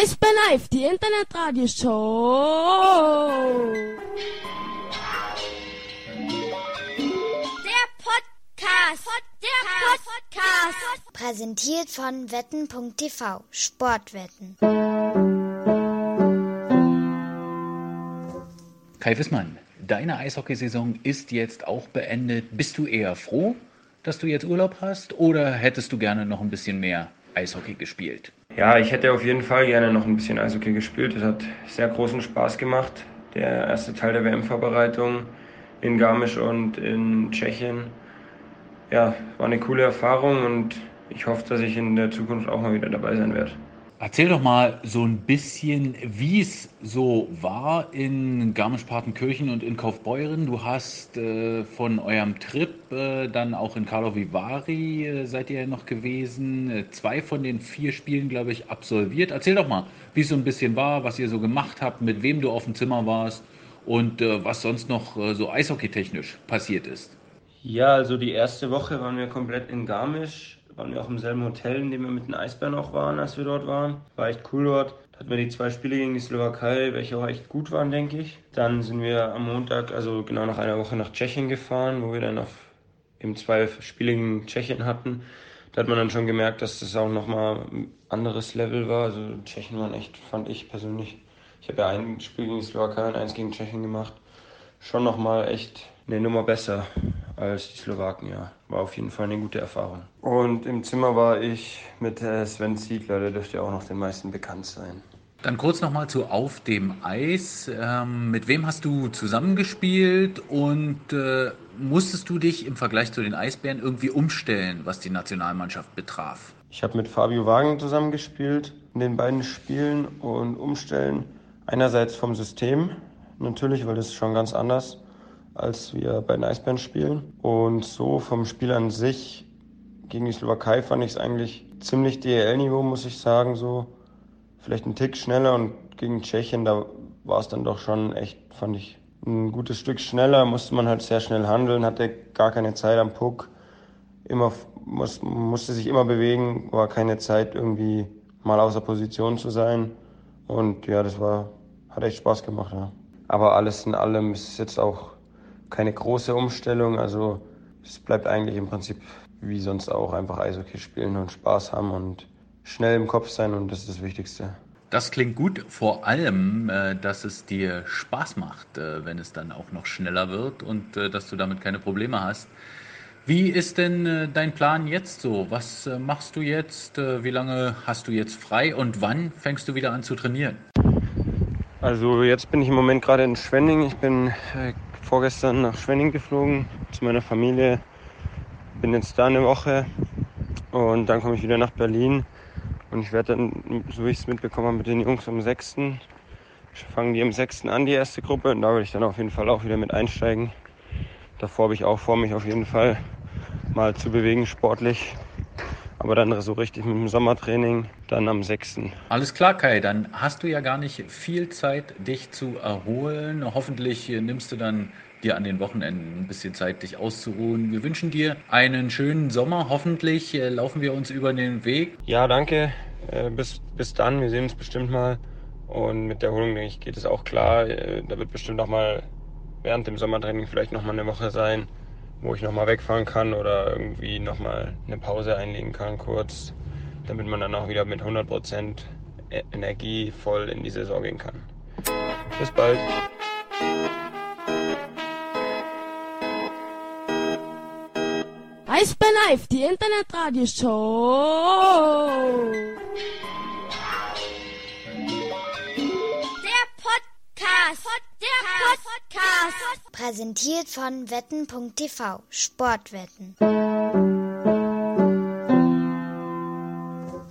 Eisbär Live, die Internetradioshow. Der Podcast. Der Podcast. Präsentiert von wetten.tv. Sportwetten. Kai Wissmann, deine Eishockeysaison ist jetzt auch beendet. Bist du eher froh, dass du jetzt Urlaub hast oder hättest du gerne noch ein bisschen mehr Eishockey gespielt? Ja, ich hätte auf jeden Fall gerne noch ein bisschen Eishockey gespielt. Es hat sehr großen Spaß gemacht. Der erste Teil der WM-Vorbereitung in Garmisch und in Tschechien. Ja, war eine coole Erfahrung und ich hoffe, dass ich in der Zukunft auch mal wieder dabei sein werde. Erzähl doch mal so ein bisschen, wie es so war in Garmisch-Partenkirchen und in Kaufbeuren. Du hast äh, von eurem Trip äh, dann auch in Karlovy Vary äh, seid ihr ja noch gewesen. Äh, zwei von den vier Spielen, glaube ich, absolviert. Erzähl doch mal, wie es so ein bisschen war, was ihr so gemacht habt, mit wem du auf dem Zimmer warst und äh, was sonst noch äh, so eishockeytechnisch passiert ist. Ja, also die erste Woche waren wir komplett in Garmisch waren wir auch im selben Hotel, in dem wir mit den Eisbären auch waren, als wir dort waren. War echt cool dort. Da hatten wir die zwei Spiele gegen die Slowakei, welche auch echt gut waren, denke ich. Dann sind wir am Montag, also genau nach einer Woche nach Tschechien gefahren, wo wir dann auf eben zwei Spiele gegen Tschechien hatten. Da hat man dann schon gemerkt, dass das auch nochmal ein anderes Level war. Also Tschechien waren echt, fand ich persönlich. Ich habe ja ein Spiel gegen die Slowakei und eins gegen Tschechien gemacht. Schon nochmal echt eine Nummer besser als die Slowaken, ja. War auf jeden Fall eine gute Erfahrung. Und im Zimmer war ich mit äh, Sven Ziegler, der dürfte ja auch noch den meisten bekannt sein. Dann kurz nochmal zu Auf dem Eis. Ähm, mit wem hast du zusammengespielt und äh, musstest du dich im Vergleich zu den Eisbären irgendwie umstellen, was die Nationalmannschaft betraf? Ich habe mit Fabio Wagen zusammengespielt in den beiden Spielen und umstellen. Einerseits vom System, natürlich, weil das ist schon ganz anders als wir bei den Eisbären spielen. Und so vom Spiel an sich gegen die Slowakei fand ich es eigentlich ziemlich DL-Niveau, muss ich sagen. So vielleicht ein Tick schneller und gegen Tschechien, da war es dann doch schon echt, fand ich, ein gutes Stück schneller. Musste man halt sehr schnell handeln, hatte gar keine Zeit am Puck. Immer, muss, musste sich immer bewegen, war keine Zeit irgendwie mal außer Position zu sein. Und ja, das war, hat echt Spaß gemacht, ja. Aber alles in allem ist es jetzt auch keine große Umstellung. Also es bleibt eigentlich im Prinzip wie sonst auch einfach Eishockey spielen und Spaß haben und schnell im Kopf sein und das ist das Wichtigste. Das klingt gut, vor allem, äh, dass es dir Spaß macht, äh, wenn es dann auch noch schneller wird und äh, dass du damit keine Probleme hast. Wie ist denn dein Plan jetzt so? Was machst du jetzt? Wie lange hast du jetzt frei und wann fängst du wieder an zu trainieren? Also jetzt bin ich im Moment gerade in Schwenning. Ich bin vorgestern nach Schwenning geflogen zu meiner Familie. Bin jetzt da eine Woche und dann komme ich wieder nach Berlin. Und ich werde dann, so wie ich es mitbekommen habe, mit den Jungs am 6. fangen die am 6. an, die erste Gruppe. Und da werde ich dann auf jeden Fall auch wieder mit einsteigen. Davor habe ich auch vor, mich auf jeden Fall mal zu bewegen sportlich. Aber dann so richtig mit dem Sommertraining, dann am 6. Alles klar, Kai. Dann hast du ja gar nicht viel Zeit, dich zu erholen. Hoffentlich nimmst du dann dir an den Wochenenden ein bisschen Zeit, dich auszuruhen. Wir wünschen dir einen schönen Sommer. Hoffentlich äh, laufen wir uns über den Weg. Ja, danke. Äh, bis, bis dann. Wir sehen uns bestimmt mal. Und mit der Erholung, denke ich, geht es auch klar. Äh, da wird bestimmt noch mal während dem Sommertraining vielleicht noch mal eine Woche sein wo ich nochmal wegfahren kann oder irgendwie nochmal eine Pause einlegen kann kurz, damit man dann auch wieder mit 100% e- Energie voll in die Saison gehen kann. Bis bald. Eisbär Live, die Internetradioshow. Der Podcast. Der Podcast. Präsentiert von wetten.tv. Sportwetten.